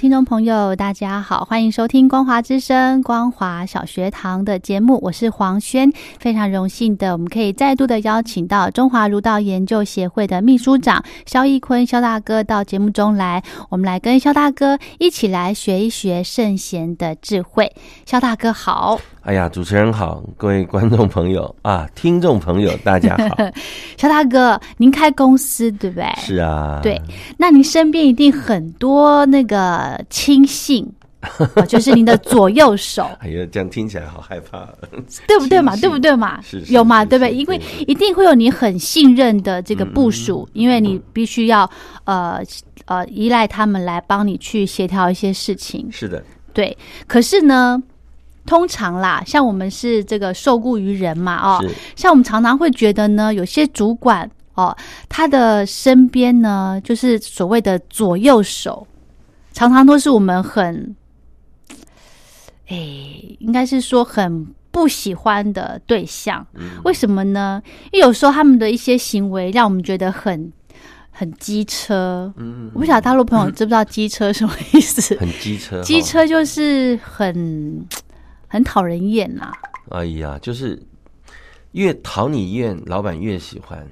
听众朋友，大家好，欢迎收听光华之声、光华小学堂的节目，我是黄轩。非常荣幸的，我们可以再度的邀请到中华儒道研究协会的秘书长肖义坤肖大哥到节目中来，我们来跟肖大哥一起来学一学圣贤的智慧。肖大哥好。哎呀，主持人好，各位观众朋友 啊，听众朋友大家好。肖大哥，您开公司对不对？是啊。对，那您身边一定很多那个亲信，就是您的左右手。哎呀，这样听起来好害怕，对不对嘛？对不对嘛？是有嘛？对不对？因为一定会有你很信任的这个部署，因为你必须要呃呃依赖他们来帮你去协调一些事情。是的，对。可是呢？通常啦，像我们是这个受雇于人嘛，哦，像我们常常会觉得呢，有些主管哦，他的身边呢，就是所谓的左右手，常常都是我们很，哎，应该是说很不喜欢的对象。为什么呢？因为有时候他们的一些行为让我们觉得很很机车。嗯，我不晓得大陆朋友知不知道机车什么意思？很机车，机车就是很。很讨人厌呐！哎呀，就是越讨你厌，老板越喜欢。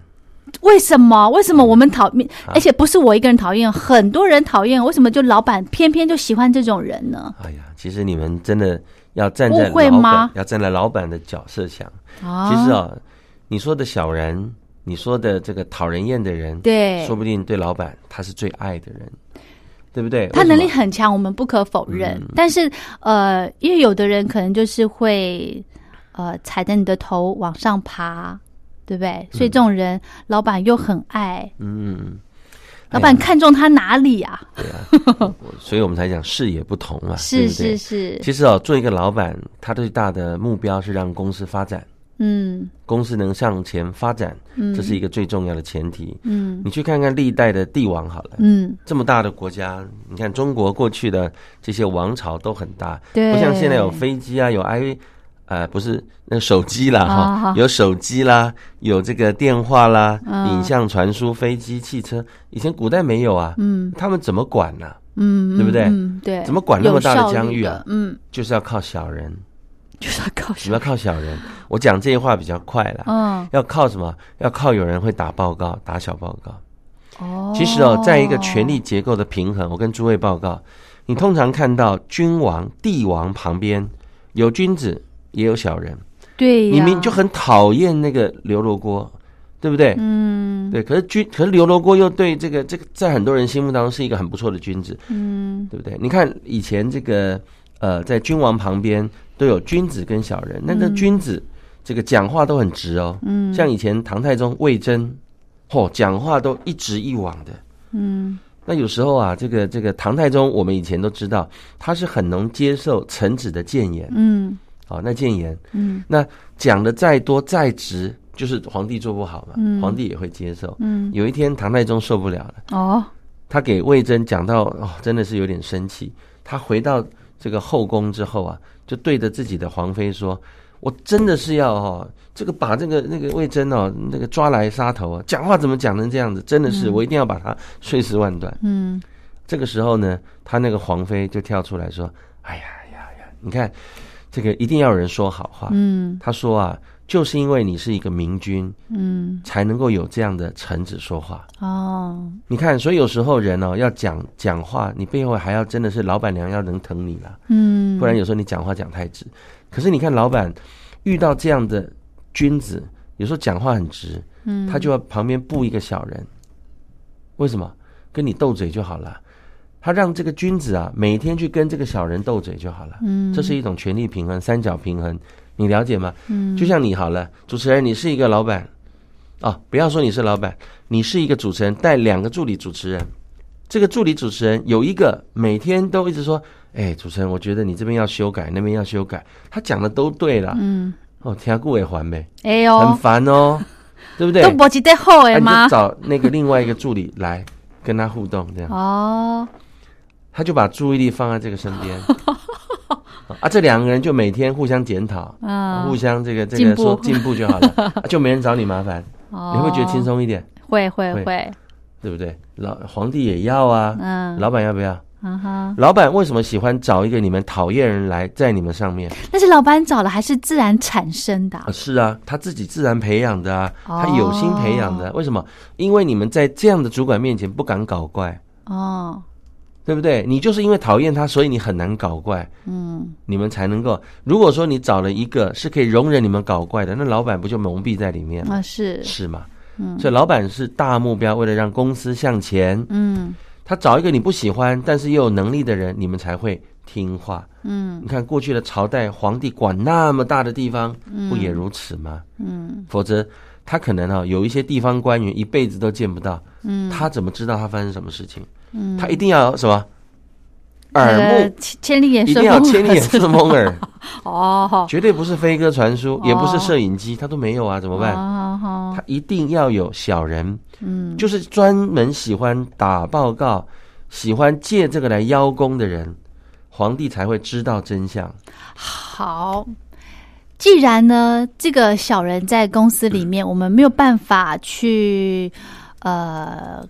为什么？为什么我们讨厌？而且不是我一个人讨厌，很多人讨厌。为什么就老板偏偏就喜欢这种人呢？哎呀，其实你们真的要站在老板，要站在老板的角色想。其实啊，你说的小人，你说的这个讨人厌的人，对，说不定对老板他是最爱的人。对不对？他能力很强，我们不可否认。但是，呃，因为有的人可能就是会，呃，踩着你的头往上爬，对不对？所以这种人，老板又很爱。嗯，老板看中他哪里啊？对啊，所以我们才讲视野不同嘛。是是是。其实哦，做一个老板，他最大的目标是让公司发展。嗯，公司能向前发展，嗯，这是一个最重要的前提。嗯，你去看看历代的帝王好了，嗯，这么大的国家，你看中国过去的这些王朝都很大，对，不像现在有飞机啊，有 i，呃，不是那手机啦哈，有手机啦，有这个电话啦，影像传输、飞机、汽车，以前古代没有啊，嗯，他们怎么管呢？嗯，对不对？对，怎么管那么大的疆域啊？嗯，就是要靠小人。就是要靠，主要靠小人。我讲这些话比较快了。嗯，要靠什么？要靠有人会打报告，打小报告。哦，其实哦，在一个权力结构的平衡，我跟诸位报告，你通常看到君王、帝王旁边有君子，也有小人。对，你明就很讨厌那个刘罗锅，对不对？嗯，对。可是君，可是刘罗锅又对这个这个，在很多人心目当中是一个很不错的君子。嗯，对不对？你看以前这个呃，在君王旁边。都有君子跟小人，那个君子这个讲话都很直哦，嗯，像以前唐太宗魏征，嚯，讲话都一直一往的，嗯，那有时候啊，这个这个唐太宗，我们以前都知道他是很能接受臣子的谏言，嗯，好，那谏言，嗯，那讲的再多再直，就是皇帝做不好嘛，嗯，皇帝也会接受，嗯，有一天唐太宗受不了了，哦，他给魏征讲到哦，真的是有点生气，他回到这个后宫之后啊。就对着自己的皇妃说：“我真的是要哈，这个把这个那个魏征哦，那个抓来杀头啊！讲话怎么讲成这样子？真的是我一定要把他碎尸万段。”嗯，这个时候呢，他那个皇妃就跳出来说：“哎呀呀呀，你看这个一定要有人说好话。”嗯，他说啊。就是因为你是一个明君，嗯，才能够有这样的臣子说话哦。你看，所以有时候人哦要讲讲话，你背后还要真的是老板娘要能疼你了，嗯，不然有时候你讲话讲太直。可是你看，老板遇到这样的君子有时候讲话很直，嗯，他就要旁边布一个小人，为什么？跟你斗嘴就好了。他让这个君子啊，每天去跟这个小人斗嘴就好了。嗯，这是一种权力平衡、三角平衡，你了解吗？嗯，就像你好了，主持人，你是一个老板，哦，不要说你是老板，你是一个主持人，带两个助理主持人。这个助理主持人有一个每天都一直说：“哎，主持人，我觉得你这边要修改，那边要修改。”他讲的都对了。嗯，哦，听顾伟还呗。哎呦，很烦哦，对不对？都不记得好哎吗？找那个另外一个助理来跟他互动，这样哦。他就把注意力放在这个身边，啊，这两个人就每天互相检讨，啊，互相这个这个说进步就好了，就没人找你麻烦，你会觉得轻松一点，会会会，对不对？老皇帝也要啊，嗯，老板要不要？嗯哈，老板为什么喜欢找一个你们讨厌人来在你们上面？但是老板找了，还是自然产生的？是啊，他自己自然培养的啊，他有心培养的。为什么？因为你们在这样的主管面前不敢搞怪哦。对不对？你就是因为讨厌他，所以你很难搞怪。嗯，你们才能够。如果说你找了一个是可以容忍你们搞怪的，那老板不就蒙蔽在里面吗？啊，是是嘛。嗯，所以老板是大目标，为了让公司向前。嗯，他找一个你不喜欢但是又有能力的人，你们才会听话。嗯，你看过去的朝代，皇帝管那么大的地方，不也如此吗？嗯，否则他可能啊有一些地方官员一辈子都见不到。嗯，他怎么知道他发生什么事情？嗯。他一定要什么？耳目？千里眼，一定要千里眼顺风耳。哦，绝对不是飞鸽传书，也不是摄影机，他都没有啊，怎么办？他一定要有小人，嗯，就是专门喜欢打报告、喜欢借这个来邀功的人，皇帝才会知道真相。好，既然呢，这个小人在公司里面，我们没有办法去呃。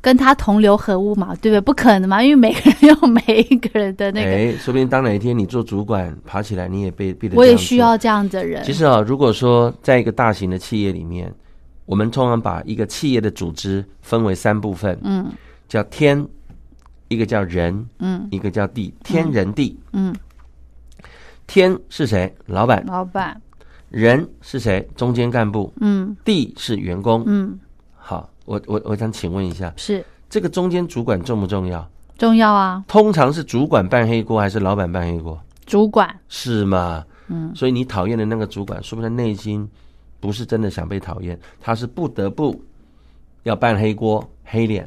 跟他同流合污嘛，对不对？不可能嘛，因为每个人有每一个人的那个。哎，说不定当哪一天你做主管爬起来，你也被被。我也需要这样的人。其实啊，如果说在一个大型的企业里面，我们通常把一个企业的组织分为三部分，嗯，叫天，一个叫人，嗯，一个叫地，天人地，嗯。天是谁？老板。老板。人是谁？中间干部。嗯。地是员工。嗯。好。我我我想请问一下，是这个中间主管重不重要？重要啊！通常是主管扮黑锅，还是老板扮黑锅？主管是吗？嗯，所以你讨厌的那个主管，说不定内心不是真的想被讨厌，他是不得不要扮黑锅、黑脸，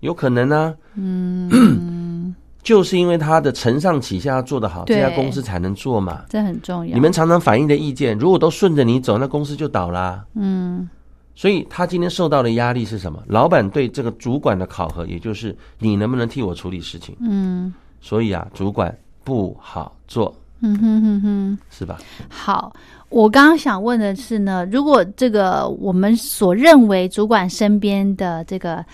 有可能呢。嗯，就是因为他的承上启下做得好，这家公司才能做嘛。这很重要。你们常常反映的意见，如果都顺着你走，那公司就倒啦。嗯。所以他今天受到的压力是什么？老板对这个主管的考核，也就是你能不能替我处理事情。嗯，所以啊，主管不好做。嗯哼哼哼，是吧？好，我刚刚想问的是呢，如果这个我们所认为主管身边的这个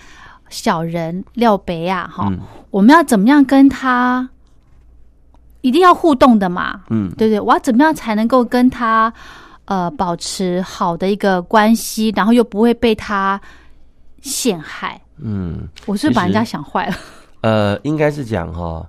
小人廖北啊，哈，我们要怎么样跟他一定要互动的嘛？嗯，对对，我要怎么样才能够跟他？呃，保持好的一个关系，然后又不会被他陷害。嗯，我是把人家想坏了。呃，应该是讲哈，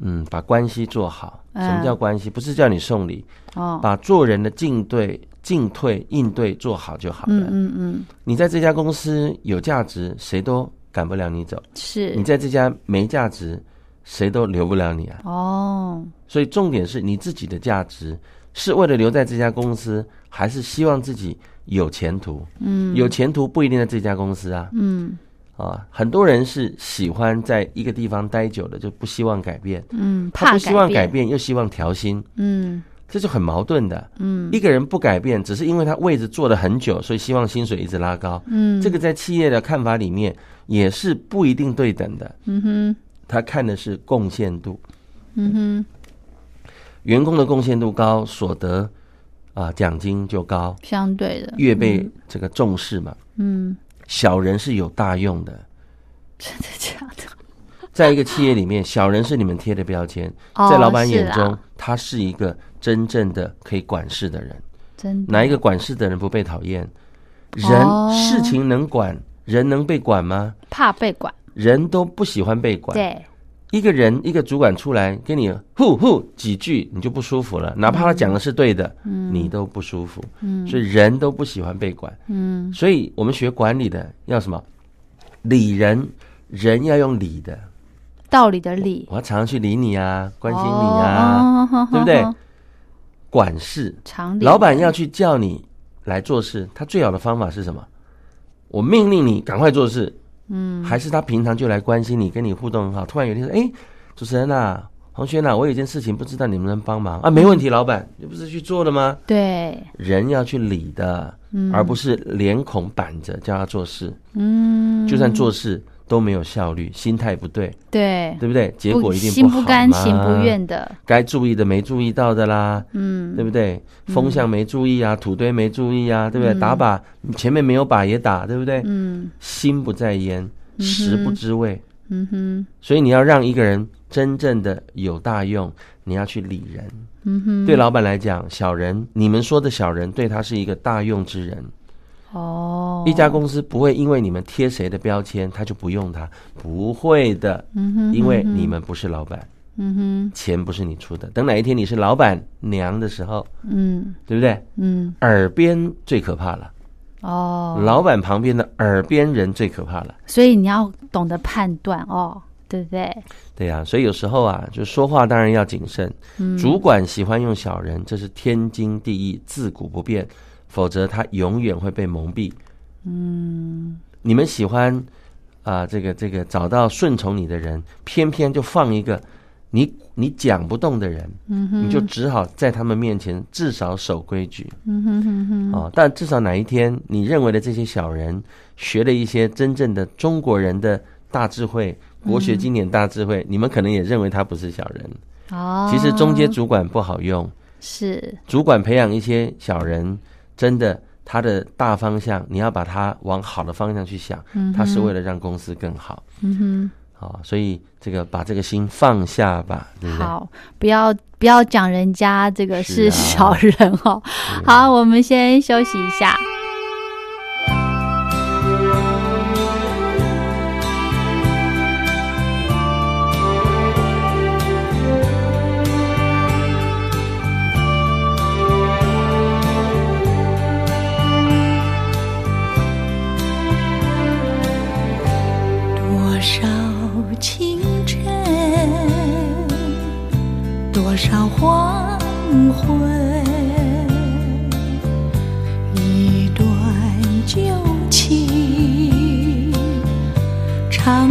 嗯，把关系做好。什么叫关系？不是叫你送礼哦，把做人的进对、进退、应对做好就好了。嗯嗯嗯。你在这家公司有价值，谁都赶不了你走。是你在这家没价值，谁都留不了你啊。哦。所以重点是你自己的价值。是为了留在这家公司，还是希望自己有前途？嗯，有前途不一定在这家公司啊。嗯，啊，很多人是喜欢在一个地方待久了，就不希望改变。嗯，他不希望改变，又希望调薪。嗯，这就很矛盾的。嗯，一个人不改变，只是因为他位置坐了很久，所以希望薪水一直拉高。嗯，这个在企业的看法里面也是不一定对等的。嗯哼，他看的是贡献度。嗯哼。员工的贡献度高，所得啊奖金就高，相对的越被这个重视嘛。嗯，小人是有大用的，真的假的？在一个企业里面，小人是你们贴的标签，在老板眼中，他是一个真正的可以管事的人。真哪一个管事的人不被讨厌？人事情能管，人能被管吗？怕被管，人都不喜欢被管。对。一个人一个主管出来跟你呼呼几句，你就不舒服了。哪怕他讲的是对的，嗯，你都不舒服。嗯，所以人都不喜欢被管。嗯，所以我们学管理的要什么？理人，人要用理的，道理的理。我要常常去理你啊，关心你啊，对不对？管事，常理。老板要去叫你来做事，他最好的方法是什么？我命令你赶快做事。嗯，还是他平常就来关心你，跟你互动很好。突然有一天说：“哎，主持人呐，黄轩呐，我有件事情不知道你们能帮忙啊？没问题，老板，你不是去做了吗？对，人要去理的，而不是脸孔板着叫他做事。嗯，就算做事。”都没有效率，心态不对，对对不对？结果一定心不甘情不愿的，该注意的没注意到的啦，嗯，对不对？风向没注意啊，土堆没注意啊，对不对？打靶前面没有靶也打，对不对？嗯，心不在焉，食不知味，嗯哼。所以你要让一个人真正的有大用，你要去理人，嗯哼。对老板来讲，小人，你们说的小人，对他是一个大用之人。哦，一家公司不会因为你们贴谁的标签，他就不用他，不会的。嗯哼，因为你们不是老板，嗯哼，钱不是你出的。等哪一天你是老板娘的时候，嗯，对不对？嗯，耳边最可怕了。哦，老板旁边的耳边人最可怕了。所以你要懂得判断哦，对不对？对呀，所以有时候啊，就说话当然要谨慎。嗯，主管喜欢用小人，这是天经地义，自古不变。否则他永远会被蒙蔽。嗯，你们喜欢啊，这个这个找到顺从你的人，偏偏就放一个你你讲不动的人，嗯，你就只好在他们面前至少守规矩。嗯哼哼哼。哦，但至少哪一天你认为的这些小人学了一些真正的中国人的大智慧，国学经典大智慧，你们可能也认为他不是小人。哦，其实中间主管不好用，是主管培养一些小人。真的，他的大方向，你要把它往好的方向去想，他是为了让公司更好。嗯哼，好，所以这个把这个心放下吧，对不对？好，不要不要讲人家这个是小人哦。好，我们先休息一下。多少清晨多少黄昏一段旧情长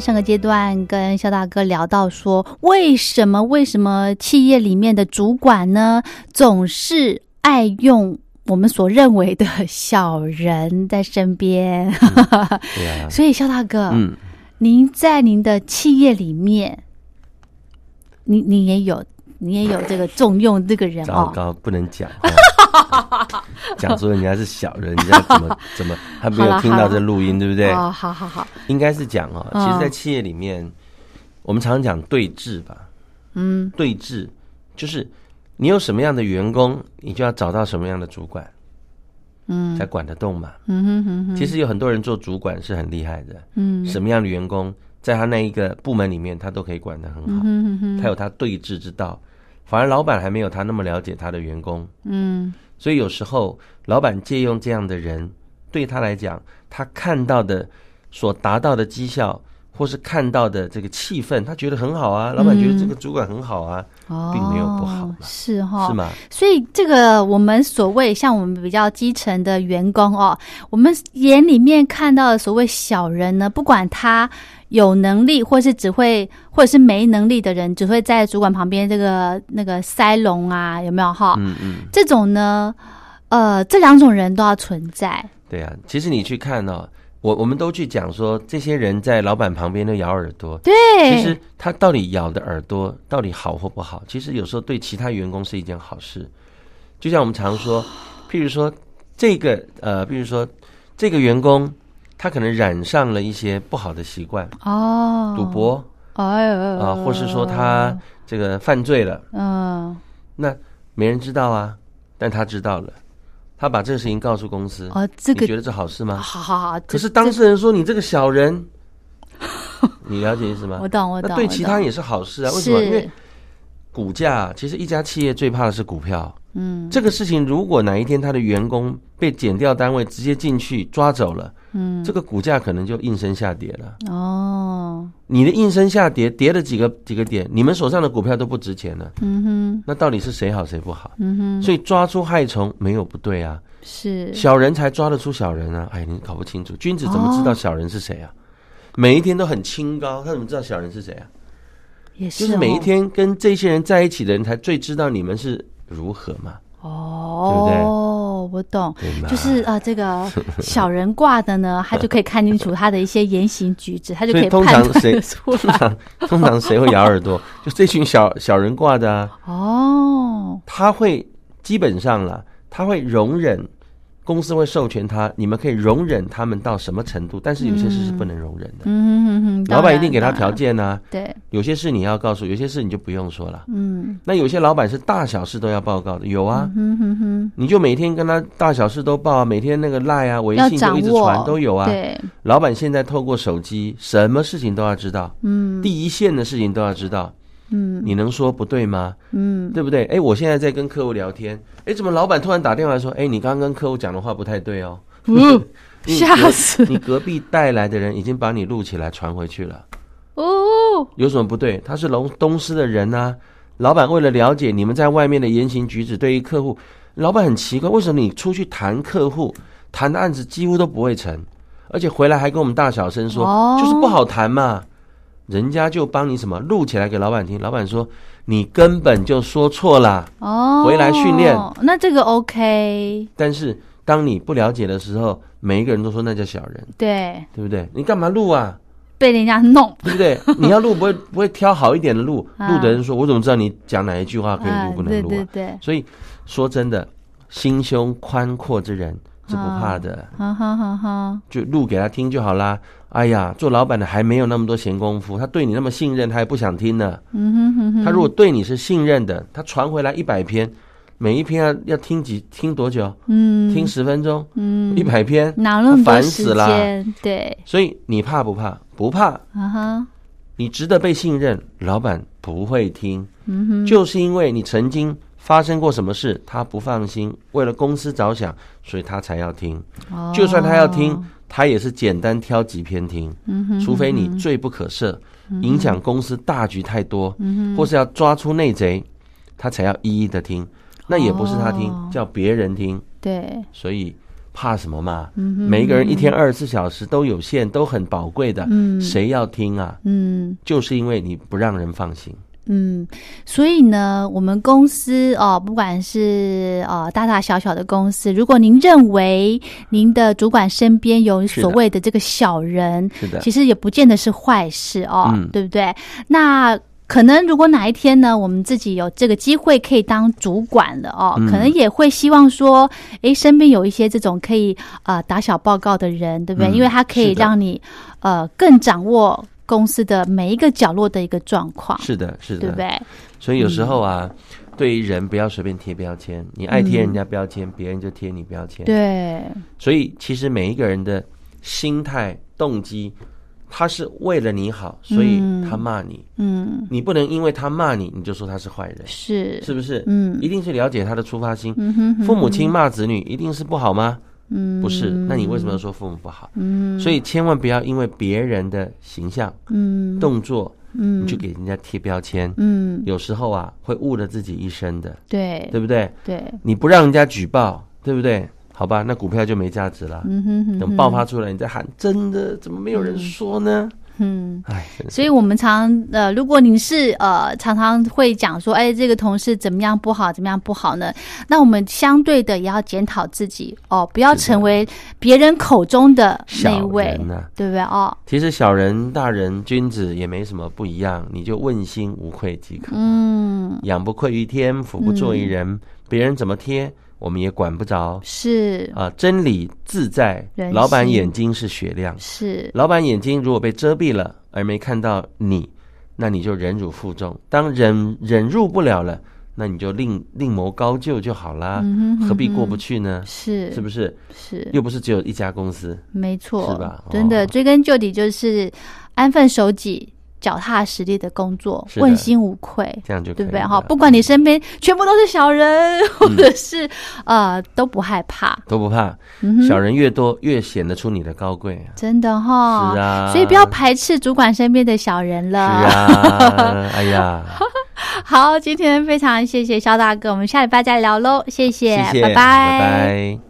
上个阶段跟肖大哥聊到说，为什么为什么企业里面的主管呢，总是爱用我们所认为的小人在身边？对啊，所以肖大哥，嗯，您在您的企业里面，你你也有，你也有这个重用这个人糟哦。糕，不能讲。讲说人家是小人，人家怎么 怎么，他没有听到这录音，对不对？哦，好好好，应该是讲哦，嗯。其实，在企业里面，我们常常讲对峙吧，嗯。对峙就是你有什么样的员工，你就要找到什么样的主管，嗯。才管得动嘛。嗯哼哼哼，其实有很多人做主管是很厉害的，嗯。什么样的员工在他那一个部门里面，他都可以管得很好，嗯哼哼。他有他对峙之道。反而老板还没有他那么了解他的员工，嗯。所以有时候老板借用这样的人，对他来讲，他看到的所达到的绩效，或是看到的这个气氛，他觉得很好啊。老板觉得这个主管很好啊，哦，并没有不好嘛是哈，是吗？所以这个我们所谓像我们比较基层的员工哦，我们眼里面看到的所谓小人呢，不管他有能力，或是只会，或者是没能力的人，只会在主管旁边这个那个塞龙啊，有没有哈？嗯嗯，这种呢，呃，这两种人都要存在。对啊。其实你去看哦，我我们都去讲说，这些人在老板旁边都咬耳朵。对，其实他到底咬的耳朵到底好或不好，其实有时候对其他员工是一件好事。就像我们常说，譬如说这个呃，比如说这个员工，他可能染上了一些不好的习惯，哦，赌，博哎呦啊，或是说他这个犯罪了，嗯，那没人知道啊，但他知道了，他把这个事情告诉公司，哦，这个你觉得这好事吗？好好好，可是当事人说你这个小人，你了解意思吗？我懂我懂，那对其他人也是好事啊？为什么？因为股价其实一家企业最怕的是股票。嗯这个事情如果哪一天他的员工被减掉单位直接进去抓走了，嗯这个股价可能就应声下跌了。哦，你的应声下跌，跌了几个几个点，你们手上的股票都不值钱了。嗯哼，那到底是谁好谁不好？嗯哼，所以抓出害虫没有不对啊，是小人才抓得出小人啊！哎，你搞不清楚，君子怎么哦知道小人是谁啊？每一天都很清高，他怎么知道小人是谁啊？也是就是每一哦天跟这些人在一起的人，才最知道你们是如何嘛，哦，对不对我懂，就是呃，这个 小人挂的呢，他就可以看清楚他的一些言行举止，他就可以通判断常谁得 出通来。常通常谁会咬耳朵？就这群小小人挂的啊，哦，他会基本上了，他会容忍。公司会授权他，你们可以容忍他们到什么程度，但是有些事是不能容忍的。嗯哼哼哼，老板一定给他条，件呐、对，有些事你要告诉，有些事你就不用说了。嗯，那有些老板是大小事都要报告的，有啊，嗯哼哼，你就每天跟他大小事都报啊，每天那个赖啊、微信都一直传都有啊。对，老板现在透过手机，什么事情都要知道，嗯。第一线的事情都要知道。嗯你能说不对吗？嗯，对不对？哎，我现在在跟客户聊天，哎，怎么老板突然打电话说，哎，你刚刚跟客户讲的话不太对哦，嗯 吓死你隔壁带来的人已经把你录起来传回去了。哦，有什么不对？他是龙东司的人啊。老板为了了解你们在外面的言行举止，对于客户，老板很奇怪，为什么你出去谈客户谈的案子几乎都不会成，而且回来还跟我们大小声说，哦就是不好谈嘛。人家就帮你什么录起来给老板听，老板说你根本就说错了。哦，回来训练，那这个 OK，但是当你不了解的时候，每一个人都说那叫小人，对，对不对？你干嘛录啊？被人家弄，对不对？你要录不会不会挑好一点的录，啊录的人说，我怎么知道你讲哪一句话可以啊录不能录啊？对对，所以说真的，心胸宽阔之人是不怕的。哈哈哈哈，就录给他听就好啦。哎呀，做老板的还没有那么多闲工夫，他对你那么信任，他也不想听呢。嗯哼哼哼。他如果对你是信任的，他传回来一百篇，每一篇要要听几听多久？嗯，听十分钟。嗯，一百篇，哪那么烦死了。对。所以你怕不怕？不怕。啊哈。你值得被信任，老板不会听。嗯哼。就是因为你曾经发生过什么事，他不放心，为了公司着想，所以他才要听。哦。就算他要听。他也是简单挑几篇听，除非你罪不可赦，影响公司大局太多，或是要抓出内贼，他才要一一的听。那也不是他听，叫别人听。对，所以怕什么嘛？每一个人一天二十四小时都有限，都很宝贵的，谁要听啊？嗯，就是因为你不让人放心。嗯，所以呢，我们公司哦，不管是呃大大小小的公司，如果您认为您的主管身边有所谓的这个小人，是的，其实也不见得是坏事哦，对不对？那可能如果哪一天呢，我们自己有这个机会可以当主管了哦，可能也会希望说，诶，身边有一些这种可以啊打小报告的人，对不对？因为他可以让你呃更掌握。公司的每一个角落的一个状况，是的，是的，对不对？所以有时候啊，对于人不要随便贴标签，你爱贴人家标签，别人就贴你标签。对。所以其实每一个人的心态、动机，他是为了你好，所以他骂你。嗯。你不能因为他骂你，你就说他是坏人。是。是不是？嗯。一定是了解他的出发心。嗯哼。父母亲骂子女，一定是不好吗？嗯，不是，那你为什么要说父母不好？嗯，所以千万不要因为别人的形象、嗯，动作，嗯，你去给人家贴标签，嗯，有时候啊会误了自己一生的，对，对不对？对，你不让人家举报，对不对？好吧，那股票就没价值了。嗯哼，等爆发出来，你再喊，真的怎么没有人说呢？嗯，哎，所以我们常呃，如果您是呃，常常会讲说，哎，这个同事怎么样不好，怎么样不好呢？那我们相对的也要检讨自己哦，不要成为别人口中的那位，对不对？哦，其实小人、大人、君子也没什么不一样，你就问心无愧即可。嗯，养不愧于天，福不作于人，别人怎么贴？我们也管不着，是啊，真理自在。老板眼睛是雪亮，是老板眼睛如果被遮蔽了，而没看到你，那你就忍辱负重。当忍忍入不了了，那你就另另谋高就就好啦，何必过不去呢？是是不是？是又不是只有一家公司，没错，是吧？真的，追根究底就是安分守己。脚踏实地的工作，问心无愧，这样就对不对？哈，不管你身边全部都是小人，或者是呃，都不害怕，都不怕。小人越多，越显得出你的高贵。真的哈，是啊，所以不要排斥主管身边的小人了。是啊，哎呀，好，今天非常谢谢肖大哥，我们下礼拜再聊喽，谢谢，拜拜，拜拜。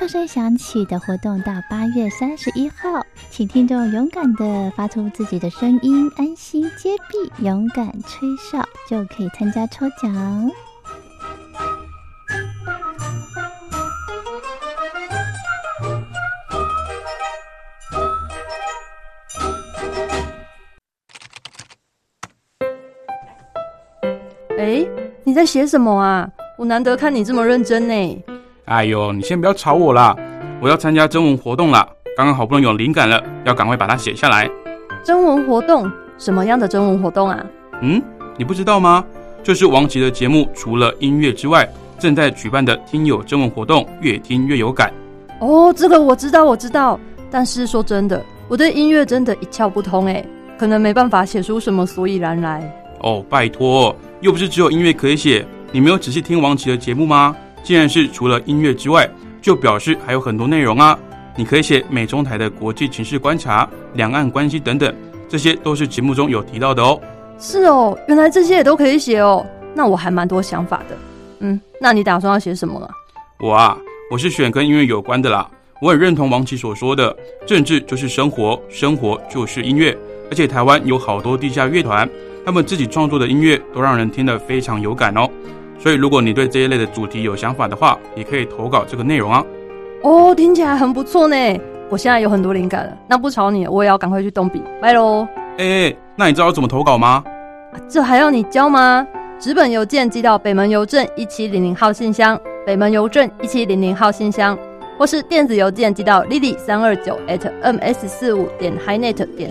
哨声响起的活动到八月三十一号，请听众勇敢的发出自己的声音，安心接币，勇敢吹哨，就可以参加抽奖。哎，你在写什么啊？我难得看你这么认真呢。哎呦，你先不要吵我啦！我要参加征文活动啦，刚刚好不容易有灵感了，要赶快把它写下来。征文活动？什么样的征文活动啊？嗯，你不知道吗？就是王琦的节目，除了音乐之外，正在举办的听友征文活动，越听越有感。哦，这个我知道，我知道。但是说真的，我对音乐真的一窍不通哎，可能没办法写出什么所以然来。哦，拜托，又不是只有音乐可以写。你没有仔细听王琦的节目吗？既然是除了音乐之外，就表示还有很多内容啊。你可以写美中台的国际情势观察、两岸关系等等，这些都是节目中有提到的哦。是哦，原来这些也都可以写哦。那我还蛮多想法的。嗯，那你打算要写什么了？我啊，我是选跟音乐有关的啦。我很认同王琦所说的，政治就是生活，生活就是音乐。而且台湾有好多地下乐团，他们自己创作的音乐都让人听得非常有感哦。所以如果你对这一类的主题有想法的话，也可以投稿这个内容啊。哦，听起来很不错呢。我现在有很多灵感了，那不吵你，我也要赶快去动笔，拜喽。哎，那你知道怎么投稿吗？这还要你教吗？纸本邮件寄到北门邮政一七零零号信箱，北门邮政一七零零号信箱。或是电子邮件寄到 lily 三二九 at ms 四五点 hinet 点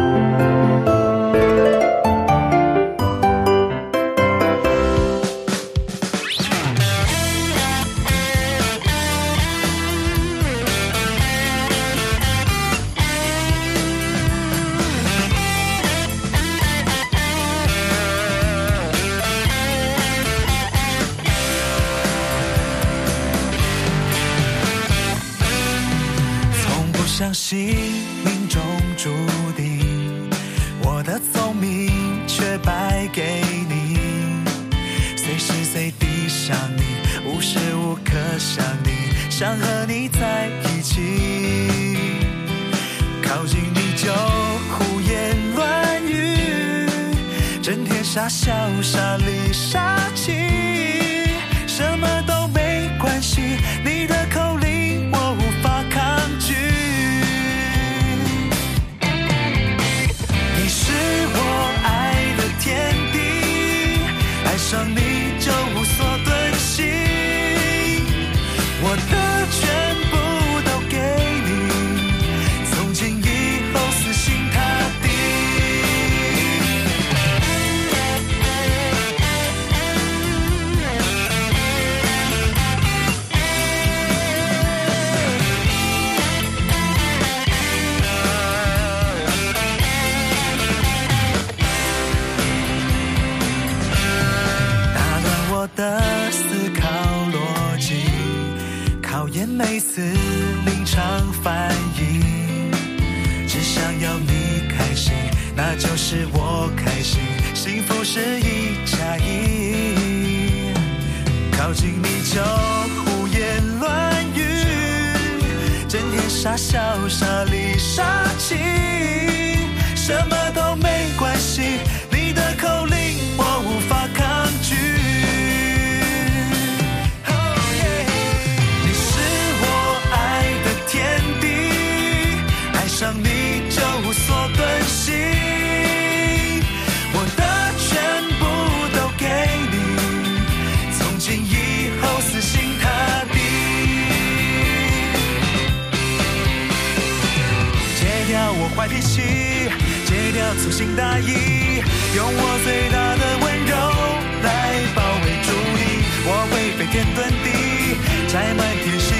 什心大意用我最大的温柔来包围住你我会飞天遁地摘满天星